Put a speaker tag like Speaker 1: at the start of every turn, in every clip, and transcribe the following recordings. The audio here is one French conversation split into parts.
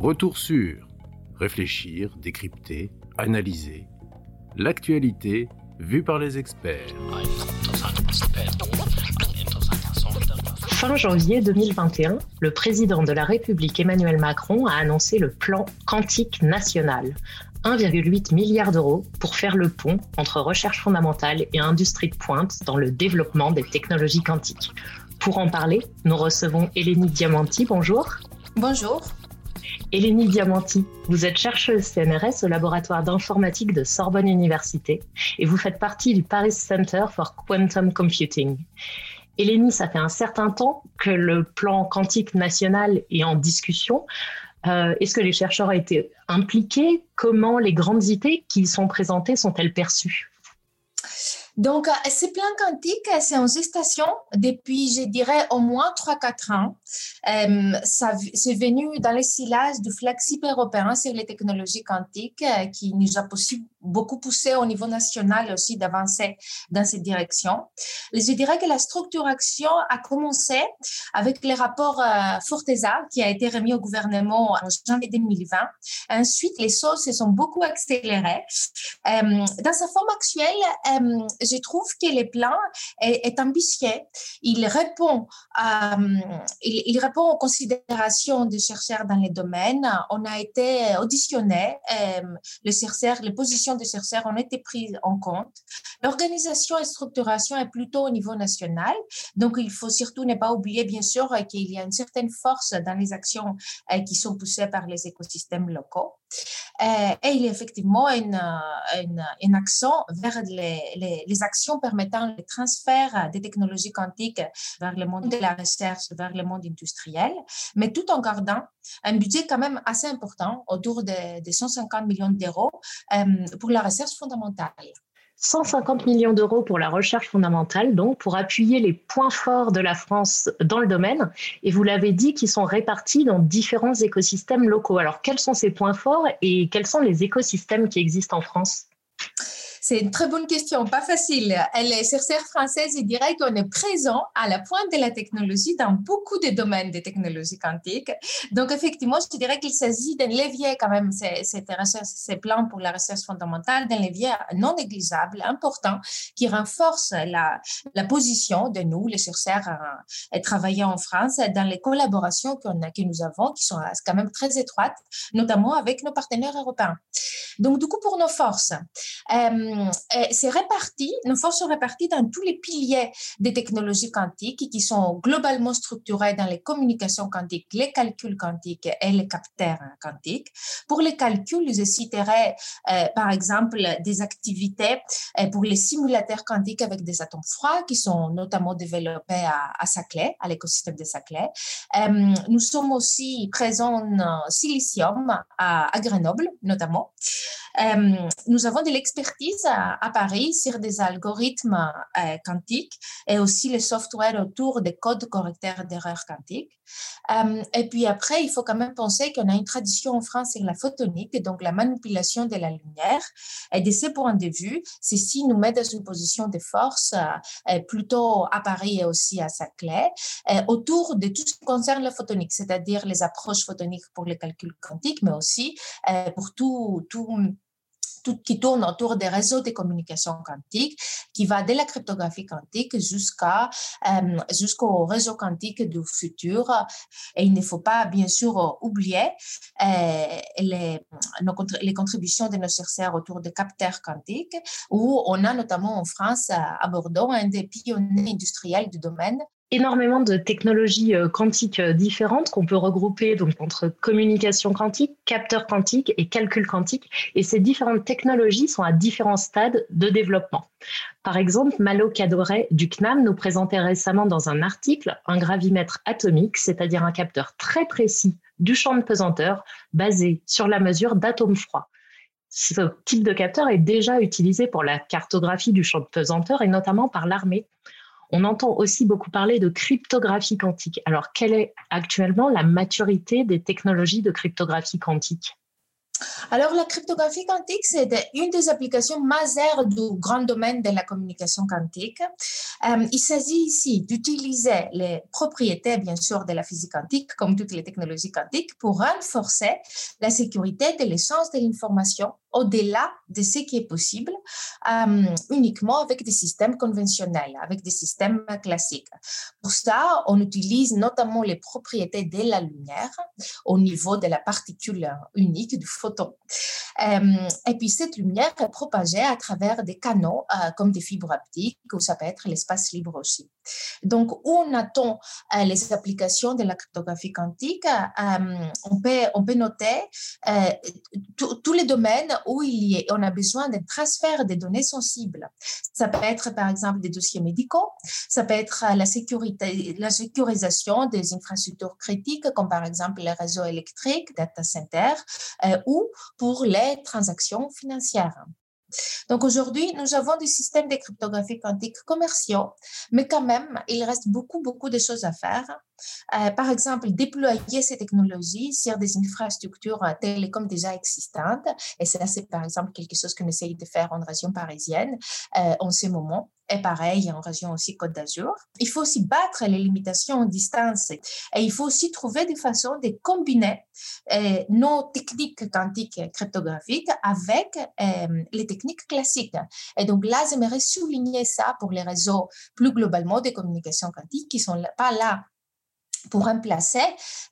Speaker 1: Retour sur réfléchir, décrypter, analyser l'actualité vue par les experts.
Speaker 2: Fin janvier 2021, le président de la République Emmanuel Macron a annoncé le plan quantique national. 1,8 milliard d'euros pour faire le pont entre recherche fondamentale et industrie de pointe dans le développement des technologies quantiques. Pour en parler, nous recevons Elénie Diamanti. Bonjour.
Speaker 3: Bonjour.
Speaker 2: Elénie Diamanti, vous êtes chercheuse CNRS au laboratoire d'informatique de Sorbonne Université et vous faites partie du Paris Center for Quantum Computing. Elénie, ça fait un certain temps que le plan quantique national est en discussion. Euh, est-ce que les chercheurs ont été impliqués? Comment les grandes idées qui y sont présentées sont-elles perçues?
Speaker 3: Donc, euh, ce plan quantique, c'est en gestation depuis, je dirais, au moins 3-4 ans. Euh, c'est venu dans les silages du flagship européen sur les technologies quantiques euh, qui nous a beaucoup poussé au niveau national aussi d'avancer dans cette direction. Je dirais que la structuration a commencé avec le rapport euh, Forteza qui a été remis au gouvernement en janvier 2020. Ensuite, les choses se sont beaucoup accélérées. Euh, dans sa forme actuelle, euh, je trouve que le plan est, ambitieux. Il répond, à, il, répond aux considérations des chercheurs dans les domaines. On a été auditionné, les chercheurs, les positions des chercheurs ont été prises en compte. L'organisation et structuration est plutôt au niveau national. Donc, il faut surtout ne pas oublier, bien sûr, qu'il y a une certaine force dans les actions euh, qui sont poussées par les écosystèmes locaux. Euh, et il y a effectivement une, un accent vers les, les, actions permettant le transfert des technologies quantiques vers le monde de la recherche, vers le monde industriel, mais tout en gardant un budget quand même assez important, autour de, de 150 millions d'euros euh, pour la recherche fondamentale.
Speaker 2: 150 millions d'euros pour la recherche fondamentale, donc pour appuyer les points forts de la France dans le domaine. Et vous l'avez dit, qui sont répartis dans différents écosystèmes locaux. Alors, quels sont ces points forts et quels sont les écosystèmes qui existent en France?
Speaker 3: C'est une très bonne question, pas facile. Les chercheurs françaises, ils diraient qu'on est présent à la pointe de la technologie dans beaucoup de domaines de technologie quantique. Donc, effectivement, je dirais qu'il s'agit d'un levier quand même, ces plans pour la recherche fondamentale, d'un levier non négligeable, important, qui renforce la, position de nous, les chercheurs euh, travaillant en France, dans les collaborations que nous avons, qui sont quand même très étroites, notamment avec nos partenaires européens. Donc, du coup, pour nos forces, euh, euh, c'est réparti, nos forces sont réparties dans tous les piliers des technologies quantiques qui sont globalement structurés dans les communications quantiques, les calculs quantiques et les capteurs quantiques. Pour les calculs, je citerai euh, par exemple des activités euh, pour les simulateurs quantiques avec des atomes froids qui sont notamment développés à, Saclay, à l'écosystème de Saclay. nous sommes aussi présents en silicium à Grenoble, notamment. nous avons de l'expertise à, Paris sur des algorithmes euh, quantiques et aussi le software autour des codes correcteurs d'erreurs quantiques. Euh, et puis après, il faut quand même penser qu'on a une tradition en France sur la photonique, donc la manipulation de la lumière. Et de ce point de vue, ceci nous met dans une position de force euh, plutôt à Paris et aussi à Saclay, autour de tout ce qui concerne la photonique, c'est-à-dire les approches photoniques pour les calculs quantiques, mais aussi pour tout, tout tout qui tourne autour des réseaux de communication quantique, qui va de la cryptographie quantique jusqu'à euh, jusqu'au réseau quantique du futur. Et il ne faut pas, bien sûr, oublier euh, les, les contributions de nos chercheurs autour des capteurs quantiques, où on a notamment en France, à Bordeaux, un des pionniers industriels du domaine
Speaker 2: énormément de technologies euh, quantiques euh, différentes qu'on peut regrouper donc entre communication quantique, capteur quantique et calcul quantique. Et ces différentes technologies sont à différents stades de développement. Par exemple, Malo Cadoret du CNAM nous présentait récemment dans un article un gravimètre atomique, c'est-à-dire un capteur très précis du champ de pesanteur basé sur la mesure d'atomes froids. Ce type de capteur est déjà utilisé pour la cartographie du champ de pesanteur et notamment par l'armée. On entend aussi beaucoup parler de cryptographie quantique. Alors, quelle est actuellement la maturité des technologies de cryptographie quantique?
Speaker 3: Alors, la cryptographie quantique, c'est une des applications majeures du grand domaine de la communication quantique. Euh, il s'agit ici d'utiliser les propriétés, bien sûr, de la physique quantique, comme toutes les technologies quantiques, pour renforcer la sécurité de l'échange de l'information au-delà de ce qui est possible euh, uniquement avec des systèmes conventionnels, avec des systèmes classiques. Pour ça, on utilise notamment les propriétés de la lumière au niveau de la particule unique du photon. Euh, et puis cette lumière est propagée à travers des canaux euh, comme des fibres optiques ou ça peut être l'espace libre aussi. Donc, on attend les applications de la cryptographie quantique, on, peut, on peut noter tous les domaines où il y on a besoin de transfert des données sensibles. Ça peut être par exemple des dossiers médicaux, ça peut être la sécurité, la sécurisation des infrastructures critiques comme par exemple les réseaux électriques, data centers, euh, ou pour les transactions financières. Donc aujourd'hui, nous avons des systèmes de cryptographie quantique commerciaux, mais quand même, il reste beaucoup, beaucoup de choses à faire. Euh, par exemple, déployer ces technologies sur des infrastructures télécom déjà existantes. Et ça, c'est par exemple quelque chose qu'on essaye de faire en région parisienne euh, en ce moment et pareil en région aussi Côte d'Azur. Il faut aussi battre les limitations en distance et il faut aussi trouver des façons de combiner euh, nos techniques quantiques cryptographiques avec euh, les techniques classiques. Et donc là, j'aimerais souligner ça pour les réseaux plus globalement de communication quantique qui sont pas là pour remplacer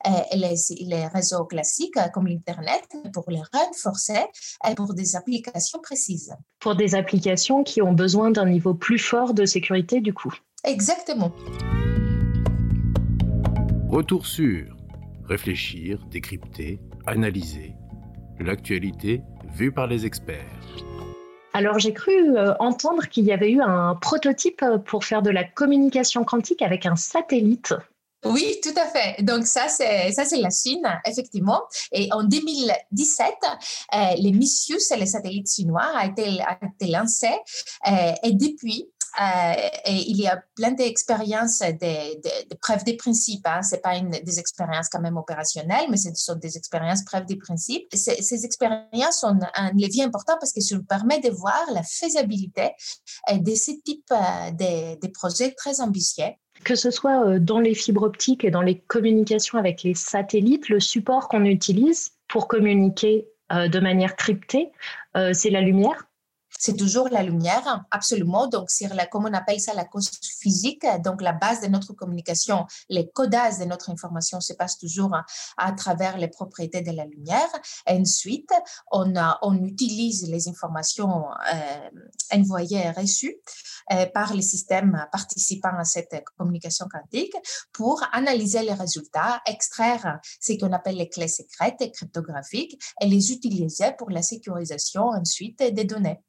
Speaker 3: euh, les, les, réseaux classiques euh, comme l'Internet, pour les renforcer et pour des applications précises.
Speaker 2: Pour des applications qui ont besoin d'un niveau plus fort de sécurité du coup.
Speaker 3: Exactement.
Speaker 1: Retour sur réfléchir, décrypter, analyser l'actualité vue par les experts.
Speaker 2: Alors j'ai cru euh, entendre qu'il y avait eu un prototype pour faire de la communication quantique avec un satellite.
Speaker 3: Oui, tout à fait. Donc ça, c'est ça, c'est la Chine, effectivement. Et en 2017, euh, les Missius, le satellite chinois, a été, a été. Euh, et depuis, euh, il y a plein d'expériences, de, preuves des principes. Hein. Ce pas une, des expériences quand même opérationnelles, mais ce sont des expériences preuves des principes. Ces, ces expériences ont un levier important parce que ça nous permet de voir la faisabilité de ce type de, de projets très ambitieux
Speaker 2: que ce soit euh, dans les fibres optiques et dans les communications avec les satellites, le support qu'on utilise pour communiquer euh, de manière cryptée, euh, c'est la lumière
Speaker 3: c'est toujours la lumière, absolument. Donc, c'est la, comme on appelle ça la cause physique, donc la base de notre communication, les codages de notre information se passent toujours à, travers les propriétés de la lumière. ensuite, on utilise les informations euh, envoyées et reçues euh, par les systèmes participants à cette communication quantique pour analyser les résultats, extraire ce qu'on appelle les clés secrètes et cryptographiques et les utiliser pour la sécurisation ensuite des données.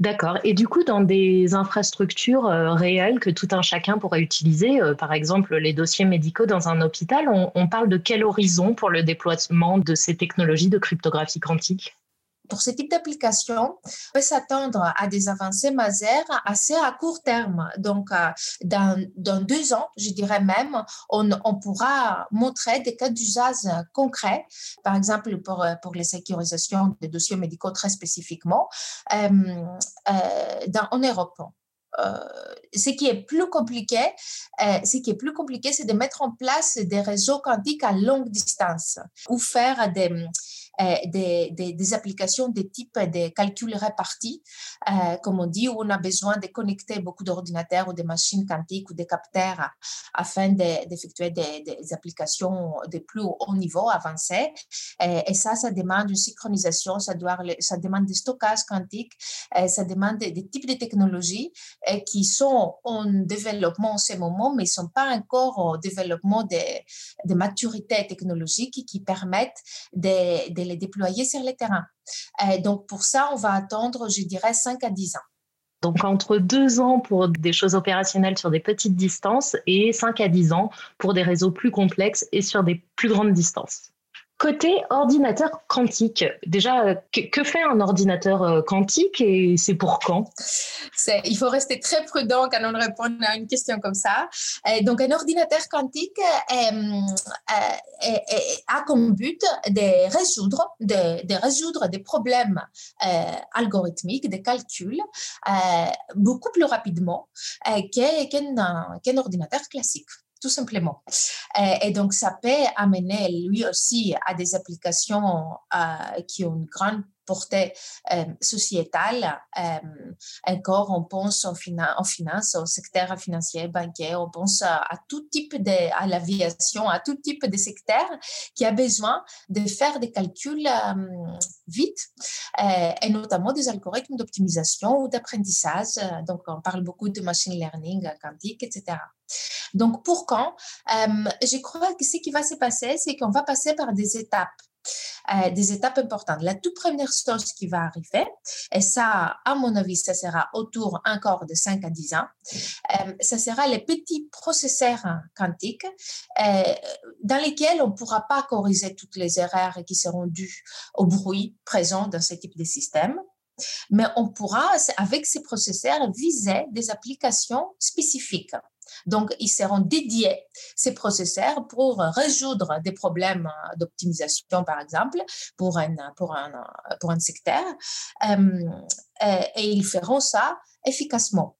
Speaker 2: D'accord. Et du coup, dans des infrastructures euh, réelles que tout un chacun pourrait utiliser, euh, par exemple les dossiers médicaux dans un hôpital, on, parle de quel horizon pour le déploiement de ces technologies de cryptographie quantique?
Speaker 3: Pour ce type d'application, on peut s'attendre à des avancées majeures assez à court terme. Donc, euh, dans, dans deux ans, je dirais même, on, on pourra montrer des cas d'usage concrets, par exemple pour, pour les sécurisations des dossiers médicaux très spécifiquement, euh, euh, en Europe. Ce qui est plus compliqué, ce qui est plus compliqué, c'est de mettre en place des réseaux quantiques à longue distance ou faire des, euh, des, des, applications de type de calcul répartis, euh, comme on dit, où on a besoin de connecter beaucoup d'ordinateurs ou de machines quantiques ou de capteurs afin d'effectuer des, des, applications de plus haut niveau, avancé. Et, et, ça, ça demande une synchronisation, ça demande des stockages quantiques, ça demande des, types de technologies qui sont en développement en ce moment, mais ne sont pas encore au développement de, de maturité technologique qui permettent de, de les déployer sur le terrain. Euh, donc, pour ça, on va attendre, je dirais, 5 à 10 ans.
Speaker 2: Donc entre deux ans pour des choses opérationnelles sur des petites distances et 5 à 10 ans pour des réseaux plus complexes et sur des plus grandes distances. Côté ordinateur quantique, déjà, que, fait un ordinateur euh, quantique et c'est pour quand?
Speaker 3: Il faut rester très prudent quand on répond à une question comme ça. donc, un ordinateur quantique a comme but de, résoudre des problèmes algorithmiques, des calculs, beaucoup plus rapidement qu'un ordinateur classique tout simplement. Euh, et, donc, ça peut amener lui aussi à des applications euh, qui ont une grande portée euh, sociétale. encore, on pense en, en, finance, au secteur financier, bancaire, on pense à, tout type de, à l'aviation, à tout type de secteur qui a besoin de faire des calculs vite, et notamment des algorithmes d'optimisation ou d'apprentissage. Donc, on parle beaucoup de machine learning quantique, etc. Donc, pour quand euh, Je crois que ce qui va se passer, c'est qu'on va passer par des étapes. Euh, des étapes importantes. La toute première chose qui va arriver, et ça, à mon avis, ça sera autour encore de 5 à 10 ans, euh, ça sera les petits processeurs quantiques dans lesquels on ne pourra pas corriger toutes les erreurs qui seront dues au bruit présent dans ce type de système. Mais on pourra, avec ces processeurs, viser des applications spécifiques. Donc, ils seront dédiés, ces processeurs, pour résoudre des problèmes d'optimisation, par exemple, pour un, secteur. Euh, et ils feront ça efficacement.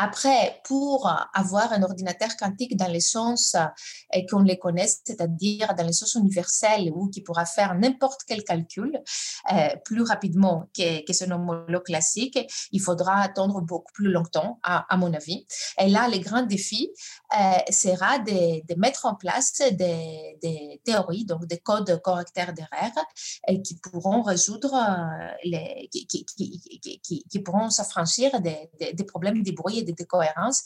Speaker 3: Après, pour avoir un ordinateur quantique dans le sens euh, qu'on les connaisse, c'est-à-dire dans le sens universel ou qui pourra faire n'importe quel calcul euh, plus rapidement que, que son homologue classique, il faudra attendre beaucoup plus longtemps, à, mon avis. Et là, le grand défi euh, sera de, mettre en place des, des, théories, donc des codes correcteurs d'erreur, qui pourront résoudre les, qui, pourront s'affranchir des, des, problèmes de bruit et de décohérence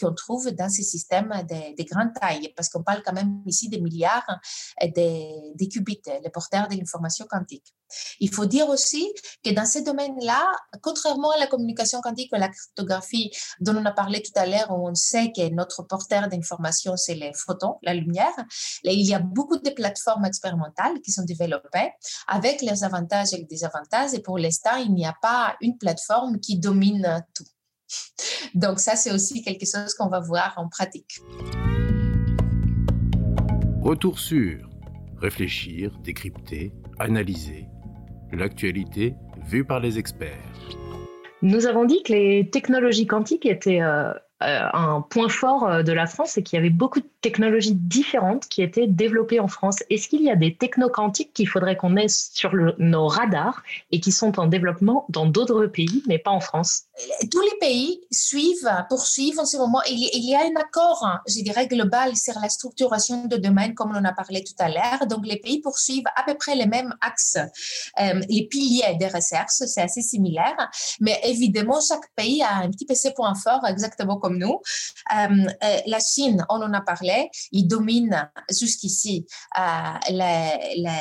Speaker 3: qu'on trouve dans ces systèmes de, de grande taille, parce qu'on parle quand même ici des milliards de, de qubits, les porteurs de l'information quantique. Il faut dire aussi que dans ces domaines-là, contrairement à la communication quantique ou à la cryptographie dont on a parlé tout à l'heure, où on sait que notre porteur d'information, c'est les photons, la lumière, il y a beaucoup de plateformes expérimentales qui sont développées avec leurs avantages et les désavantages. Et pour l'instant, il n'y a pas une plateforme qui domine tout. Donc ça, c'est aussi quelque chose qu'on va voir en pratique.
Speaker 1: Retour sur réfléchir, décrypter, analyser l'actualité vue par les experts.
Speaker 2: Nous avons dit que les technologies quantiques étaient euh, un point fort euh, de la France, c'est qu'il y avait beaucoup de technologies différentes qui étaient développées en France. Est-ce qu'il y a des technoquantiques qu'il faudrait qu'on ait sur nos radars et qui sont en développement dans d'autres pays, mais pas en France?
Speaker 3: Tous les pays suivent, poursuivent en ce moment. Il, y a un accord, je dirais, global sur la structuration de domaines, comme on a parlé tout à l'heure. Donc, les pays poursuivent à peu près les mêmes axes, euh, les piliers des recherches, c'est assez similaire. Mais évidemment, chaque pays a un petit peu ses points forts, exactement comme nous. Euh, euh, la Chine, on en a parlé, il domine jusqu'ici euh,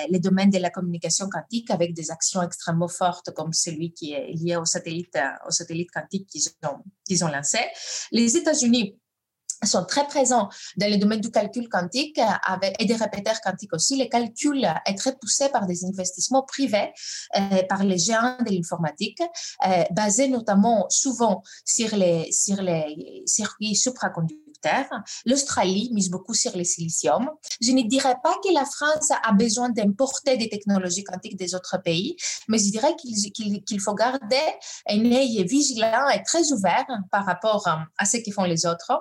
Speaker 3: les, domaines de la communication quantique avec des actions extrêmement fortes comme celui qui est lié au satellite, au quantique qu'ils ont, qu'ils ont lancé. Les États-Unis sont très présents dans le domaine du calcul quantique avec, et des répéteurs quantiques aussi. Le calcul est très poussé par des investissements privés, euh, par les géants de l'informatique, euh, basés notamment souvent sur les, sur les circuits supraconducteurs L'Australie mise beaucoup sur le silicium. Je ne dirais pas que la France a besoin d'importer des technologies quantiques des autres pays, mais je dirais qu'il faut garder un œil vigilant et très ouvert par rapport à ce que font les autres.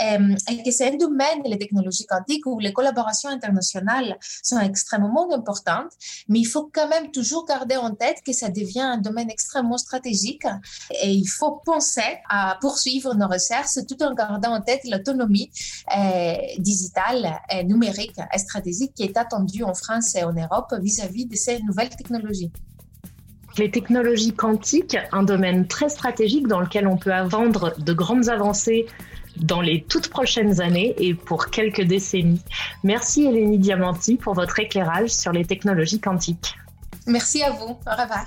Speaker 3: Euh, et que c'est un domaine, les technologies quantiques, où les collaborations internationales sont extrêmement importantes, mais il faut quand même toujours garder en tête que ça devient un domaine extrêmement stratégique et il faut penser à poursuivre nos recherches tout en gardant en tête l'autonomie euh, digitale, et numérique et stratégique qui est attendue en France et en Europe vis-à-vis de ces nouvelles technologies
Speaker 2: les technologies quantiques, un domaine très stratégique dans lequel on peut vendre de grandes avancées dans les toutes prochaines années et pour quelques décennies. Merci Eleni Diamanti pour votre éclairage sur les technologies quantiques.
Speaker 3: Merci à vous. Au revoir.